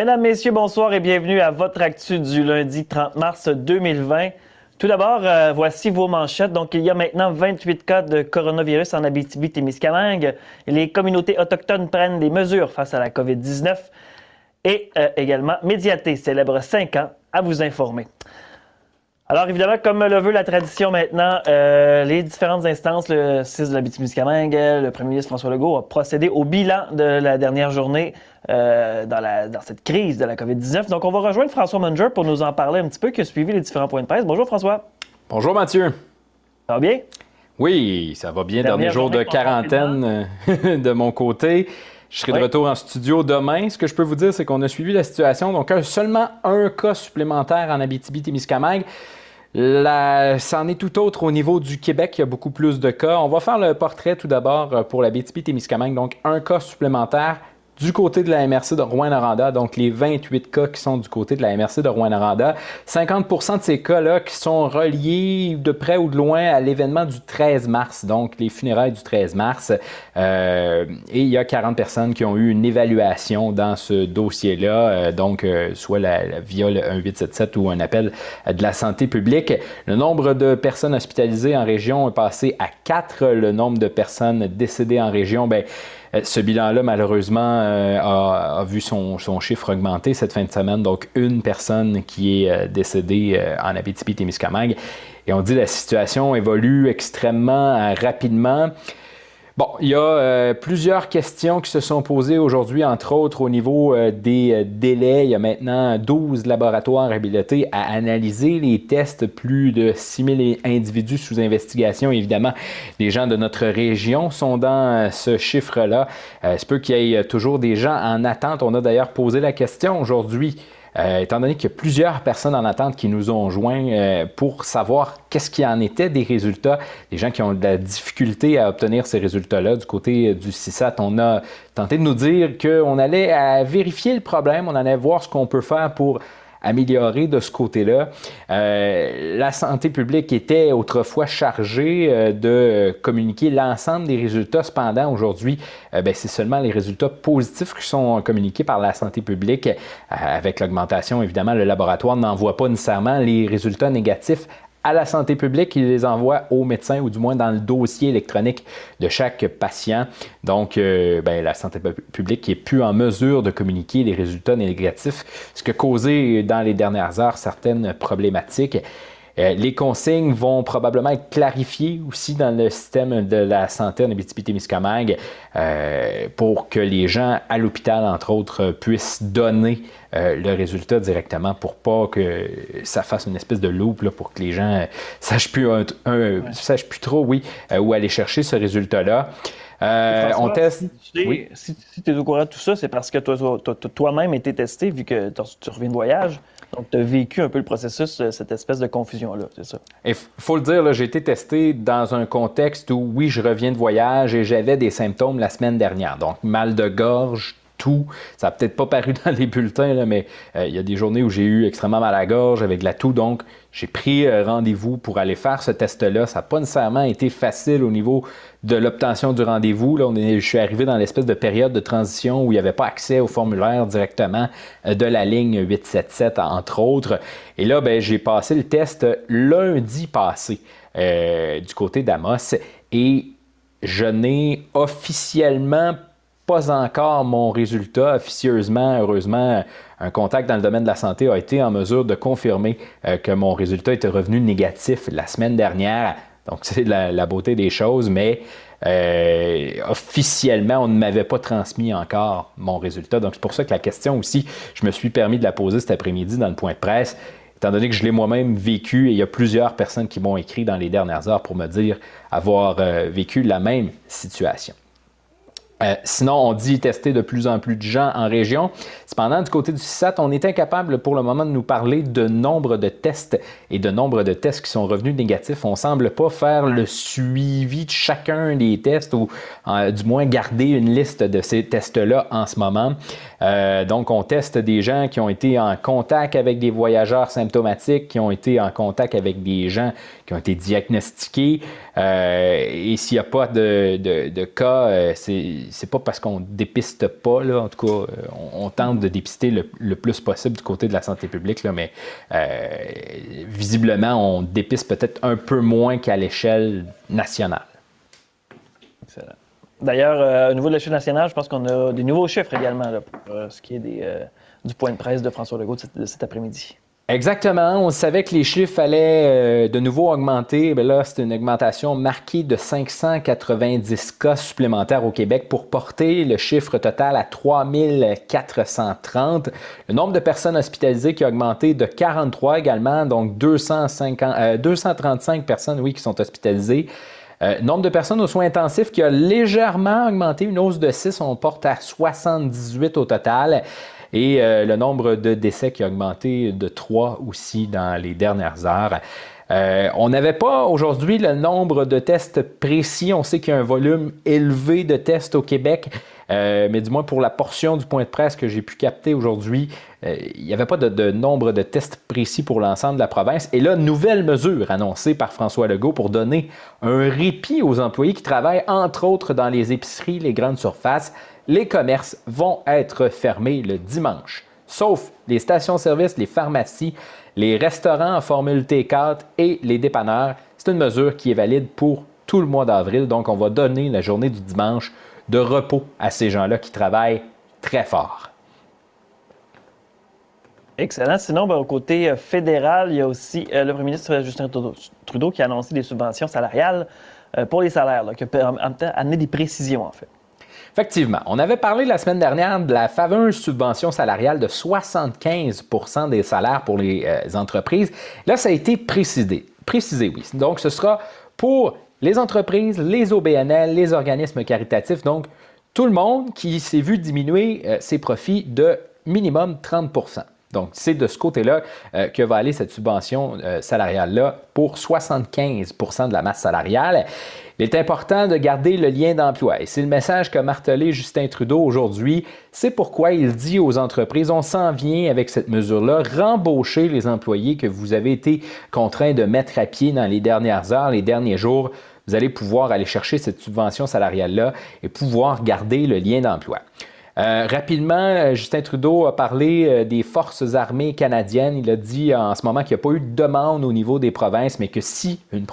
Mesdames, Messieurs, bonsoir et bienvenue à votre actu du lundi 30 mars 2020. Tout d'abord, euh, voici vos manchettes. Donc, il y a maintenant 28 cas de coronavirus en Abitibi-Témiscamingue. Les communautés autochtones prennent des mesures face à la COVID-19. Et euh, également, Médiaté célèbre 5 ans à vous informer. Alors, évidemment, comme le veut la tradition maintenant, euh, les différentes instances, le 6 de la Témiscamingue, le premier ministre François Legault a procédé au bilan de la dernière journée euh, dans, la, dans, cette crise de la COVID-19. Donc, on va rejoindre François Munger pour nous en parler un petit peu, qui a suivi les différents points de presse. Bonjour, François. Bonjour, Mathieu. Ça va bien? Oui, ça va bien. Dernier jour de quarantaine euh, de mon côté. Je serai de retour en studio demain. Ce que je peux vous dire, c'est qu'on a suivi la situation. Donc, seulement un cas supplémentaire en Abitibi-Témiscamingue. C'en est tout autre au niveau du Québec. Il y a beaucoup plus de cas. On va faire le portrait tout d'abord euh, pour la BTB-Témiscamingue. Donc, un cas supplémentaire du côté de la MRC de Rouen-Noranda, donc les 28 cas qui sont du côté de la MRC de Rouen-Noranda. 50% de ces cas-là qui sont reliés de près ou de loin à l'événement du 13 mars, donc les funérailles du 13 mars. Euh, et il y a 40 personnes qui ont eu une évaluation dans ce dossier-là, euh, donc euh, soit la, via le 1877 ou un appel de la santé publique. Le nombre de personnes hospitalisées en région est passé à 4. Le nombre de personnes décédées en région, ben, ce bilan-là, malheureusement, euh, a, vu son, chiffre augmenter cette fin de semaine. Donc, une personne qui est euh, décédée en Abitibi-Témiscamingue. Et on dit la situation évolue extrêmement rapidement. Bon, il y a euh, plusieurs questions qui se sont posées aujourd'hui, entre autres au niveau euh, des euh, délais. Il y a maintenant 12 laboratoires habilités à analyser les tests, plus de 6000 individus sous investigation. Évidemment, les gens de notre région sont dans ce chiffre-là. Il peut qu'il y ait toujours des gens en attente. On a d'ailleurs posé la question aujourd'hui euh, étant donné qu'il y a plusieurs personnes en attente qui nous ont joints euh, pour savoir qu'est-ce qui en était des résultats, des gens qui ont de la difficulté à obtenir ces résultats-là. Du côté du CISAT, on a tenté de nous dire qu'on allait vérifier le problème, on allait voir ce qu'on peut faire pour améliorer de ce côté-là. Euh, la santé publique était autrefois chargée euh, de communiquer l'ensemble des résultats. Cependant, aujourd'hui, euh, ben, c'est seulement les résultats positifs qui sont communiqués par la santé publique. avec l'augmentation, évidemment, le laboratoire n'envoie pas nécessairement les résultats négatifs à la santé publique, il les envoie aux médecins ou du moins dans le dossier électronique de chaque patient. Donc, euh, ben, la santé publique n'est plus en mesure de communiquer les résultats négatifs, ce qui a causé dans les dernières heures certaines problématiques. Euh, les consignes vont probablement être clarifiées aussi dans le système de la santé en Abitibi-Témiscamingue euh, pour que les gens à l'hôpital, entre autres, puissent donner euh, le résultat directement pour pas que ça fasse une espèce de loop pour que les gens sachent plus, sachent plus trop, oui, où aller chercher ce résultat-là. on teste. Si tu es, au courant de tout ça, c'est parce que toi-même été testé, vu que tu reviens de voyage. Donc, tu as vécu un peu le processus, euh, cette espèce de confusion-là, c'est ça? Il faut le dire, j'ai été testé dans un contexte où, oui, je reviens de voyage et j'avais des symptômes la semaine dernière. Donc, mal de gorge, Ça n'a peut-être pas paru dans les bulletins, mais euh, il y a des journées où j'ai eu extrêmement mal à la gorge avec de la toux. Donc, j'ai pris euh, rendez-vous pour aller faire ce test-là. Ça n'a pas nécessairement été facile au niveau de l'obtention du rendez-vous. Là, je suis arrivé dans l'espèce de période de transition où il n'y avait pas accès au formulaire directement euh, de la ligne 877, entre autres. Et là, ben, j'ai passé le test lundi passé du côté d'Amos et je n'ai officiellement encore mon résultat officieusement. Heureusement, un contact dans le domaine de la santé a été en mesure de confirmer euh, que mon résultat était revenu négatif la semaine dernière. Donc, c'est la, beauté des choses, mais euh, officiellement, on ne m'avait pas transmis encore mon résultat. Donc, c'est pour ça que la question aussi, je me suis permis de la poser cet après-midi dans le point de presse, étant donné que je l'ai moi-même vécu et il y a plusieurs personnes qui m'ont écrit dans les dernières heures pour me dire avoir euh, vécu la même situation. Euh, sinon, on dit tester de plus en plus de gens en région. Cependant, du côté du CISAT, on est incapable pour le moment de nous parler de nombre de tests et de nombre de tests qui sont revenus négatifs. On semble pas faire le suivi de chacun des tests ou euh, du moins garder une liste de ces tests-là en ce moment. Euh, donc, on teste des gens qui ont été en contact avec des voyageurs symptomatiques, qui ont été en contact avec des gens qui ont été diagnostiqués. et s'il n'y a pas de, de cas, c'est c'est pas parce qu'on dépiste pas, là, en tout cas, euh, on, tente de dépister le, plus possible du côté de la santé publique, là, mais euh, visiblement, on dépiste peut-être un peu moins qu'à l'échelle nationale. Excellent. D'ailleurs, au niveau de l'échelle nationale, je pense qu'on a des nouveaux chiffres également pour ce qui est du point de presse de François Legault cet après-midi. Exactement. On savait que les chiffres allaient euh, de nouveau augmenter. Là, c'est une augmentation marquée de 590 cas supplémentaires au Québec pour porter le chiffre total à 3430. Le nombre de personnes hospitalisées qui a augmenté de 43 également, donc 250, 235 euh, personnes, oui, qui sont hospitalisées. Euh, nombre de personnes aux soins intensifs qui a légèrement augmenté, une hausse de 6, on porte à 78 au total. Et euh, le nombre de décès qui a augmenté de 3 aussi dans les dernières heures. Euh, on n'avait pas aujourd'hui le nombre de tests précis. On sait qu'il y a un volume élevé de tests au Québec, euh, mais du moins pour la portion du point de presse que j'ai pu capter aujourd'hui, il n'y avait pas de, de, nombre de tests précis pour l'ensemble de la province. Et là, nouvelle mesure annoncée par François Legault pour donner un répit aux employés qui travaillent entre autres dans les épiceries, les grandes surfaces les commerces vont être fermés le dimanche, sauf les stations-service, les pharmacies, les restaurants en formule T4 et les dépanneurs. C'est une mesure qui est valide pour tout le mois d'avril, donc on va donner la journée du dimanche de repos à ces gens-là qui travaillent très fort. Excellent. Sinon, ben, au côté euh, fédéral, il y a aussi euh, le premier ministre Justin Trudeau qui a annoncé des subventions salariales euh, pour les salaires, qui a amené des précisions en fait. Effectivement, on avait parlé la semaine dernière de la fameuse subvention salariale de 75% des salaires pour les euh, entreprises. Là, ça a été précisé. Précisé, oui. Donc, ce sera pour les entreprises, les OBNL, les organismes caritatifs, donc tout le monde qui s'est vu diminuer euh, ses profits de minimum 30% donc, c'est de ce côté-là euh, que va aller cette subvention salariale-là pour 75% de la masse salariale. Il est important de garder le lien d'emploi et c'est le message qu'a martelé Justin Trudeau aujourd'hui. C'est pourquoi il dit aux entreprises, on s'en vient avec cette mesure-là, rembaucher les employés que vous avez été contraints de mettre à pied dans les dernières heures, les derniers jours. Vous allez pouvoir aller chercher cette subvention salariale-là et pouvoir garder le lien d'emploi. Euh, rapidement, euh, Justin Trudeau a parlé euh, des forces armées canadiennes. Il a dit en ce moment qu'il n'y a pas eu de demande au niveau des provinces, mais que si une,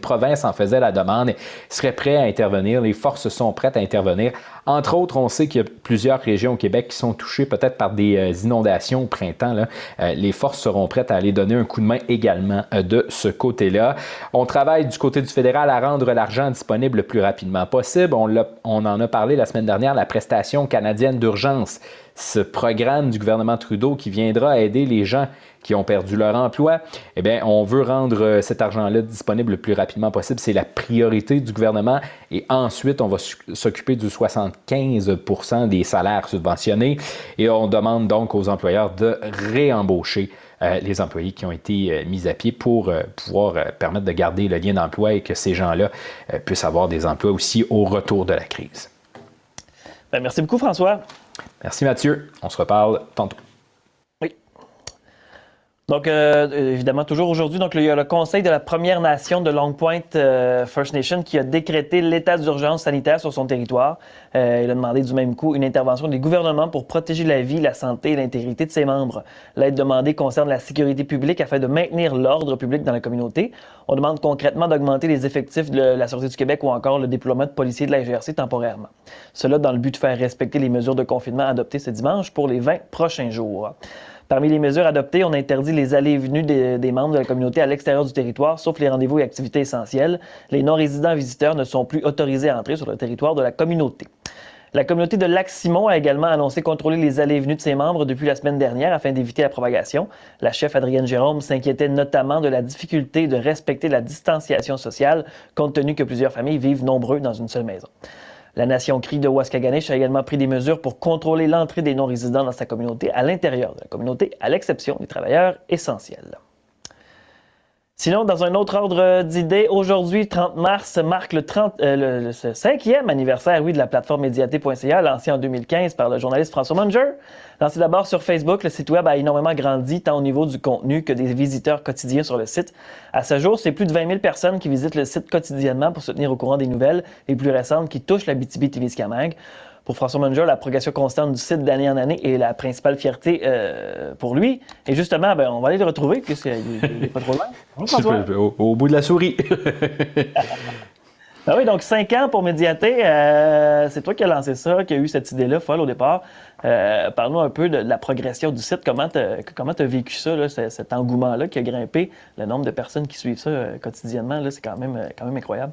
province en faisait la demande, il serait prêt à intervenir. Les forces sont prêtes à intervenir. Entre autres, on sait qu'il y a plusieurs régions au Québec qui sont touchées peut-être par des inondations au printemps. les forces seront prêtes à aller donner un coup de main également de ce côté-là. On travaille du côté du fédéral à rendre l'argent disponible le plus rapidement possible. On, on en a parlé la semaine dernière, la prestation d'urgence, ce programme du gouvernement Trudeau qui viendra aider les gens qui ont perdu leur emploi, eh bien, on veut rendre euh, cet argent-là disponible le plus rapidement possible. C'est la priorité du gouvernement. Et ensuite, on va s'occuper du 75% des salaires subventionnés. Et on demande donc aux employeurs de réembaucher euh, les employés qui ont été euh, mis à pied pour pouvoir permettre de garder le lien d'emploi et que ces gens-là puissent avoir des emplois aussi au retour de la crise. Ben, merci beaucoup, François. Merci, Mathieu. On se reparle tantôt. Donc, euh, évidemment, toujours aujourd'hui, donc, il y a le Conseil de la Première Nation de Long Point euh, First Nation qui a décrété l'état d'urgence sanitaire sur son territoire. Euh, il a demandé du même coup une intervention des gouvernements pour protéger la vie, la santé et l'intégrité de ses membres. L'aide demandée concerne la sécurité publique afin de maintenir l'ordre public dans la communauté. On demande concrètement d'augmenter les effectifs de la Sûreté du Québec ou encore le déploiement de policiers de la GRC temporairement. Cela dans le but de faire respecter les mesures de confinement adoptées ce dimanche pour les 20 prochains jours. Parmi les mesures adoptées, on interdit les allées et venues des, membres de la communauté à l'extérieur du territoire, sauf les rendez-vous et activités essentielles. Les non-résidents visiteurs ne sont plus autorisés à entrer sur le territoire de la communauté. La communauté de Lac-Simon a également annoncé contrôler les allées et venues de ses membres depuis la semaine dernière afin d'éviter la propagation. La chef Adrienne Jérôme s'inquiétait notamment de la difficulté de respecter la distanciation sociale compte tenu que plusieurs familles vivent nombreux dans une seule maison. La Nation Cri de Waskaganish a également pris des mesures pour contrôler l'entrée des non-résidents dans sa communauté à l'intérieur de la communauté, à l'exception des travailleurs essentiels. Sinon, dans un autre ordre d'idées, aujourd'hui, 30 mars, marque le, 30, euh, 5e anniversaire oui, de la plateforme médiaté.ca, lancée en 2015 par le journaliste François Munger. Lancé d'abord sur Facebook, le site web a énormément grandi, tant au niveau du contenu que des visiteurs quotidiens sur le site. À ce jour, c'est plus de 20 000 personnes qui visitent le site quotidiennement pour se tenir au courant des nouvelles les plus récentes qui touchent la BTB-Témiscamingue. Pour François Munger, la progression constante du site d'année en année est la principale fierté euh, pour lui. Et justement, ben, on va aller le retrouver puisqu'il n'est pas trop loin. au, bout de la souris. ben oui, donc cinq ans pour Médiaté. Euh, c'est toi qui as lancé ça, qui a eu cette idée-là folle au départ. Euh, Parle-nous un peu de, la progression du site. Comment tu as, vécu ça, cet engouement-là qui a grimpé, le nombre de personnes qui suivent ça quotidiennement, c'est quand même, quand même incroyable.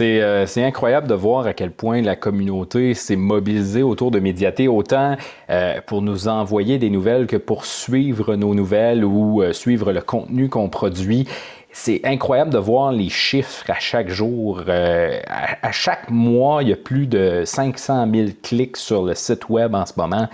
Euh, c'est incroyable de voir à quel point la communauté s'est mobilisée autour de Médiaté, autant euh, pour nous envoyer des nouvelles que pour suivre nos nouvelles ou euh, suivre le contenu qu'on produit. C'est incroyable de voir les chiffres à chaque jour. À, chaque mois, il y a plus de 500 000 clics sur le site web en ce moment.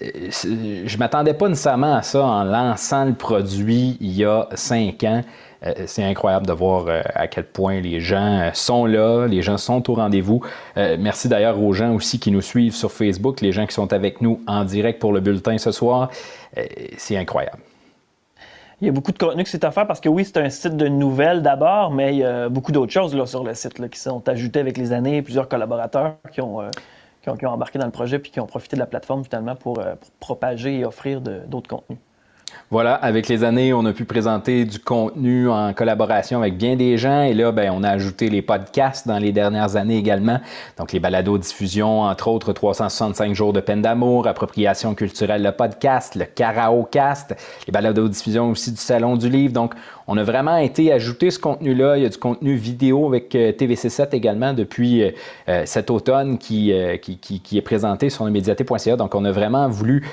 Je m'attendais pas nécessairement à ça en lançant le produit il y a cinq ans. Euh, c'est incroyable de voir euh, à quel point les gens euh, sont là, les gens sont au rendez-vous. merci d'ailleurs aux gens aussi qui nous suivent sur Facebook, les gens qui sont avec nous en direct pour le bulletin ce soir. c'est incroyable. Il y a beaucoup de contenu qui s'est offert parce que oui, c'est un site de nouvelles d'abord, mais il y a beaucoup d'autres choses là, sur le site qui sont ajoutées avec les années. Plusieurs collaborateurs qui ont, qui ont, embarqué dans le projet puis qui ont profité de la plateforme finalement pour propager et offrir d'autres contenus. Voilà, avec les années, on a pu présenter du contenu en collaboration avec bien des gens. Et là, ben, on a ajouté les podcasts dans les dernières années également. Donc, les balados-diffusions, entre autres, 365 jours de peine d'amour, appropriation culturelle, le podcast, le karaokast, les balados-diffusions aussi du Salon du Livre. Donc, on a vraiment été ajouter ce contenu-là. Il y a du contenu vidéo avec euh, TVC7 également depuis euh, euh, cet automne qui, est présenté sur médiaté.ca. Donc, on a vraiment voulu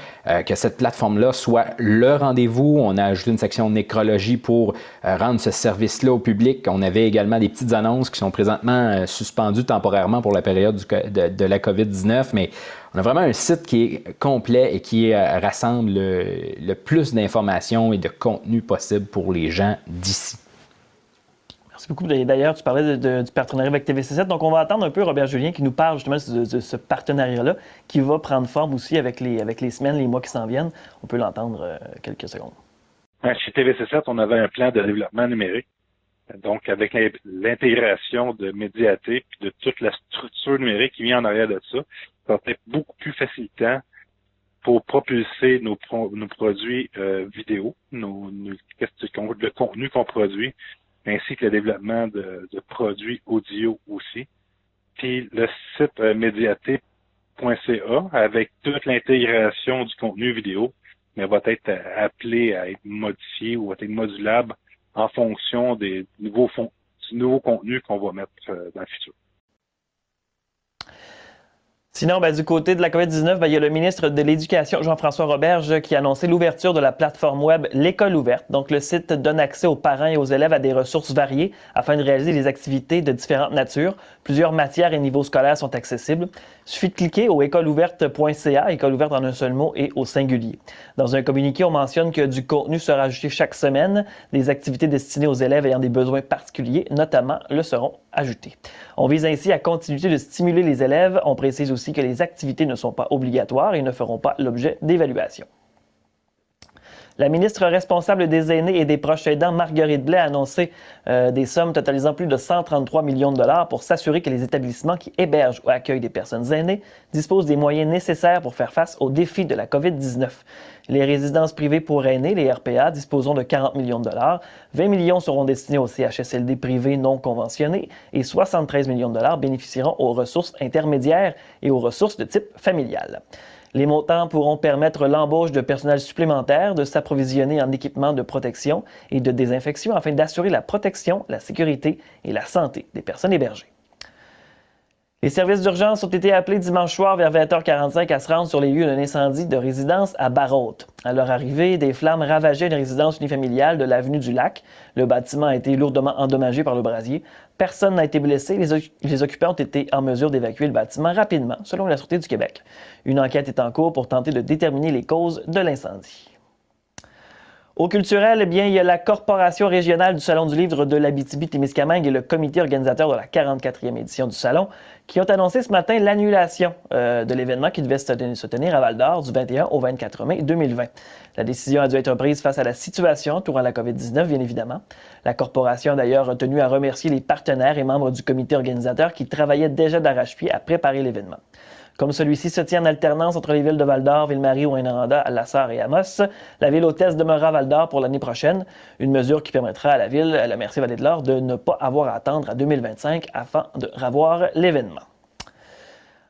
que cette plateforme-là soit le rendez-vous. On a ajouté une section nécrologie pour rendre ce service-là au public. On avait également des petites annonces qui sont présentement suspendues temporairement pour la période de, de la COVID-19, mais on a vraiment un site qui est complet et qui euh, rassemble le, plus d'informations et de contenu possible pour les gens d'ici. Merci beaucoup. D'ailleurs, tu parlais du partenariat avec TVC7. Donc, on va attendre un peu Robert Julien qui nous parle justement de, ce partenariat-là qui va prendre forme aussi avec les, avec les semaines, les mois qui s'en viennent. On peut l'entendre euh, quelques secondes. Chez TVC7, on avait un plan de développement numérique. Donc, avec l'intégration de Médiaté et de toute la structure numérique qui vient en arrière de ça, ça va être beaucoup plus facilitant pour propulser nos, produits euh, vidéo, nos, nos, le contenu qu'on produit, ainsi que le développement de, de produits audio aussi. Puis le site euh, avec toute l'intégration du contenu vidéo, mais va être appelé à être modifié ou à être modulable en fonction des nouveaux, du nouveau contenu qu'on va mettre euh, dans le futur. Sinon, ben, du côté de la COVID-19, ben, il y a le ministre de l'Éducation, Jean-François Roberge, qui a annoncé l'ouverture de la plateforme web L'école ouverte. Donc, le site donne accès aux parents et aux élèves à des ressources variées afin de réaliser des activités de différentes natures. Plusieurs matières et niveaux scolaires sont accessibles. Il suffit de cliquer au écoleouverte.ca, école ouverte en un seul mot et au singulier. Dans un communiqué, on mentionne que du contenu sera ajouté chaque semaine. Des activités destinées aux élèves ayant des besoins particuliers, notamment, le seront On vise ainsi à continuer de stimuler les élèves. On précise aussi que les activités ne sont pas obligatoires et ne feront pas l'objet d'évaluation. La ministre responsable des aînés et des proches aidants, Marguerite Blais, a annoncé euh, des sommes totalisant plus de 133 millions de dollars pour s'assurer que les établissements qui hébergent ou accueillent des personnes aînées disposent des moyens nécessaires pour faire face aux défis de la COVID-19. Les résidences privées pour aînés, les RPA, disposeront de 40 millions de dollars. 20 millions seront destinés aux CHSLD privés non conventionnés et 73 millions de dollars bénéficieront aux ressources intermédiaires et aux ressources de type familial. Les montants pourront permettre l'embauche de personnel supplémentaire, de s'approvisionner en équipements de protection et de désinfection afin d'assurer la protection, la sécurité et la santé des personnes hébergées. Les services d'urgence ont été appelés dimanche soir vers 20h45 à se rendre sur les lieux d'un incendie de résidence à Barraute. À leur arrivée, des flammes ravageaient une résidence unifamiliale de l'avenue du Lac. Le bâtiment a été lourdement endommagé par le brasier. Personne n'a été blessé. Les, les, occupants ont été en mesure d'évacuer le bâtiment rapidement, selon la Sûreté du Québec. Une enquête est en cours pour tenter de déterminer les causes de l'incendie. Au culturel, eh bien, il y a la Corporation régionale du Salon du livre de l'Abitibi-Témiscamingue et le comité organisateur de la 44e édition du Salon qui ont annoncé ce matin l'annulation euh, de l'événement qui devait se tenir à Val-d'Or du 21 au 24 mai 2020. La décision a dû être prise face à la situation entourant la COVID-19, bien évidemment. La corporation a d'ailleurs tenu à remercier les partenaires et membres du comité organisateur qui travaillaient déjà d'arrache-pied à préparer l'événement. Comme celui-ci se tient en alternance entre les villes de Val-d'Or, Ville-Marie, Ouinaranda, Lassar et Amos, la ville hôtesse demeurera Val-d'Or pour l'année prochaine, une mesure qui permettra à la ville, la Merci-Vallée de l'Or, de ne pas avoir à attendre à 2025 afin de revoir l'événement.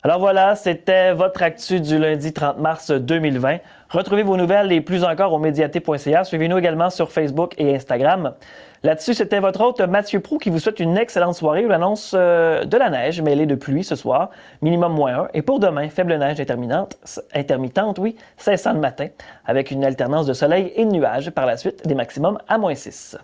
Alors voilà, c'était votre actu du lundi 30 mars 2020. Retrouvez vos nouvelles et plus encore au médiaté.ca. Suivez-nous également sur Facebook et Instagram. Là-dessus, c'était votre hôte Mathieu Prou qui vous souhaite une excellente soirée l'annonce euh, de la neige mêlée de pluie ce soir, minimum moins 1. Et pour demain, faible neige intermittente, intermittente oui, cessant le matin, avec une alternance de soleil et de nuages par la suite, des maximums à moins 6.